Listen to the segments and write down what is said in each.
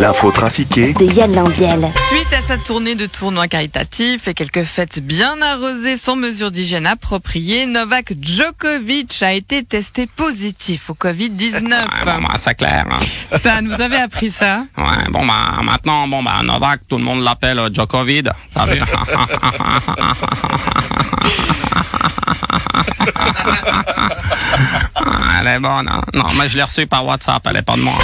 L'info trafiquée de Yann Lambiel. Suite à sa tournée de tournois caritatifs et quelques fêtes bien arrosées sans mesures d'hygiène appropriées, Novak Djokovic a été testé positif au Covid-19. Ouais, bon, bah, c'est clair. hein. Stan, vous avez appris ça? Ouais, bon, bah, maintenant, bon, bah, Novak, tout le monde l'appelle euh, Djokovic. T'as vu? Elle est bonne, hein. Non, mais je l'ai reçue par WhatsApp, elle est pas de moi.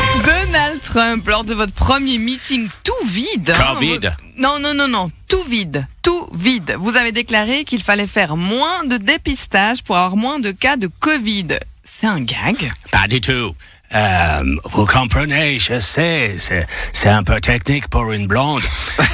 Donald Trump, lors de votre premier meeting tout vide. hein, Covid. vous- Non, non, non, non, tout vide, tout vide. Vous avez déclaré qu'il fallait faire moins de dépistage pour avoir moins de cas de Covid. C'est un gag Pas du tout. Euh, vous comprenez, je sais, c'est, un peu technique pour une blonde.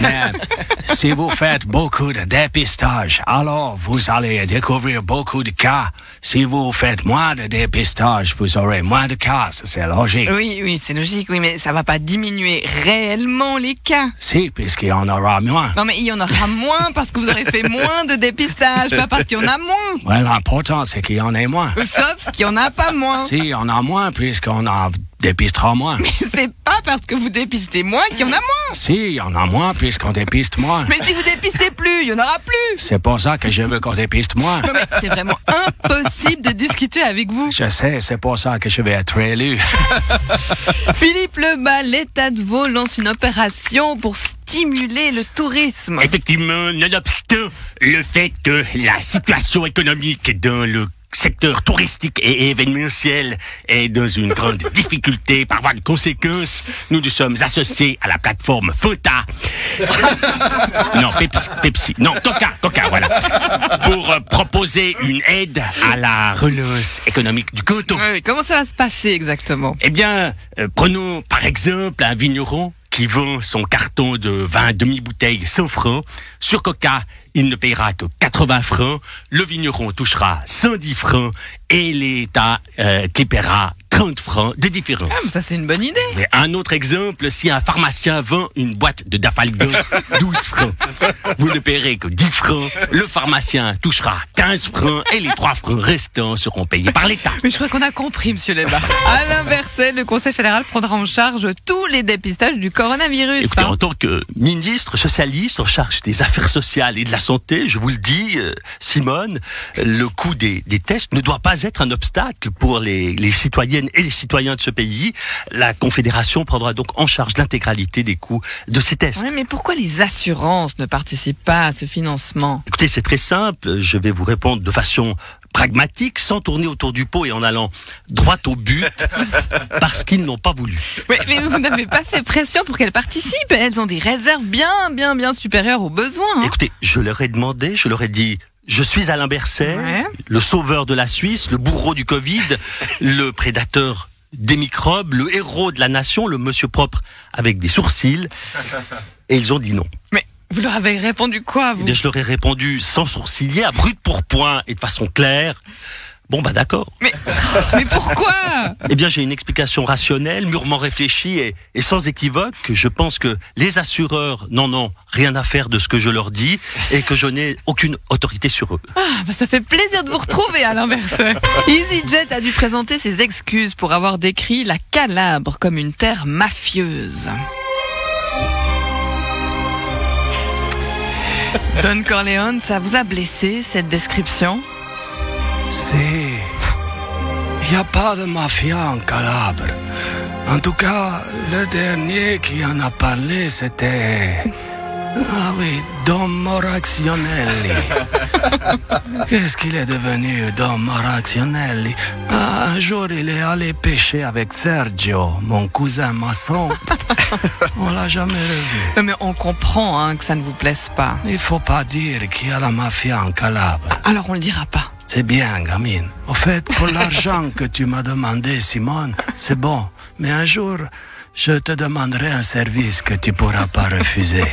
Mais si vous faites beaucoup de dépistage, alors vous allez découvrir beaucoup de cas. Si vous faites moins de dépistage, vous aurez moins de cas. C'est logique. Oui, oui, c'est logique, oui, mais ça va pas diminuer réellement les cas. Si, puisqu'il y en aura moins. Non, mais il y en aura moins parce que vous aurez fait moins de dépistage, pas parce qu'il y en a moins. Ouais, l'important, c'est qu'il y en ait moins. Sauf qu'il y en a pas moins. Si, il y en a moins, puisqu'on en dépistera moins. C'est pas parce que vous dépistez moins qu'il y en a moins. Si, il y en a moins, puisqu'on dépiste moins. Mais si vous dépistez plus, il y en aura plus. C'est pour ça que je veux qu'on dépiste moins. Non, mais c'est vraiment impossible de discuter avec vous. Je sais, c'est pour ça que je vais être élu. Philippe Lebas, l'État de Vaud lance une opération pour stimuler le tourisme. Effectivement, nonobstant le fait que la situation économique dans le secteur touristique et événementiel est dans une grande difficulté. Par voie de conséquence, nous nous sommes associés à la plateforme Fota. non, Pepsi, Pepsi. Non, Toka, Toka, voilà. Pour euh, proposer une aide à la relance économique du canton. Oui, comment ça va se passer exactement? Eh bien, euh, prenons par exemple un vigneron qui vend son carton de vin demi-bouteille 100 francs. Sur Coca, il ne payera que 80 francs. Le vigneron touchera 110 francs et l'État euh, qui paiera 30 francs de différence. Ah, mais ça c'est une bonne idée. Mais un autre exemple, si un pharmacien vend une boîte de Dafalgan 12 francs, vous ne paierez que 10 francs, le pharmacien touchera 15 francs et les 3 francs restants seront payés par l'État. Mais je crois qu'on a compris, monsieur Lebas. À l'inverse, le Conseil fédéral prendra en charge tous les dépistages du coronavirus. Écoutez, hein. en tant que ministre socialiste en charge des affaires sociales et de la santé, je vous le dis, euh, Simone, le coût des, des tests ne doit pas être un obstacle pour les, les citoyennes et les citoyens de ce pays. La Confédération prendra donc en charge l'intégralité des coûts de ces tests. Oui, mais pourquoi les assurances ne participent pas à ce financement? Écoutez, c'est très simple. Je vais vous répondre de façon pragmatique, sans tourner autour du pot et en allant droit au but, parce qu'ils n'ont pas voulu. mais, mais vous n'avez pas fait pression pour qu'elles participent. Elles ont des réserves bien, bien, bien supérieures aux besoins. hein. Écoutez, je leur ai demandé, je leur ai dit, je suis Alain Berset, Ouais. le sauveur de la Suisse, le bourreau du Covid, le prédateur des microbes, le héros de la nation, le monsieur propre avec des sourcils. Et ils ont dit non. Mais vous leur avez répondu quoi, Eh vous bien, je leur ai répondu sans sourciller, à brut pour point et de façon claire. Bon, bah d'accord. mais, mais pourquoi? Eh bien, j'ai une explication rationnelle, mûrement réfléchie et, et sans équivoque. Je pense que les assureurs n'en ont rien à faire de ce que je leur dis et que je n'ai aucune autorité sur eux. Ah, bah, Ça fait plaisir de vous retrouver à l'inverse. EasyJet a dû présenter ses excuses pour avoir décrit la Calabre comme une terre mafieuse. Don Corleone, ça vous a blessé cette description? Si. Il n'y a pas de mafia en Calabre. En tout cas, le dernier qui en a parlé, c'était... Ah oui, Don Moraccionelli. Qu'est-ce qu'il est devenu, Don Moraccionelli Ah, Un jour, il est allé pêcher avec Sergio, mon cousin maçon. On l'a jamais revu. Non mais on comprend hein, que ça ne vous plaise pas. Il faut pas dire qu'il y a la mafia en Calabre. Alors on le dira pas. C'est bien, gamine. Au fait, pour l'argent que tu m'as demandé, Simone, c'est bon. Mais un jour, je te demanderai un service que tu pourras pas refuser.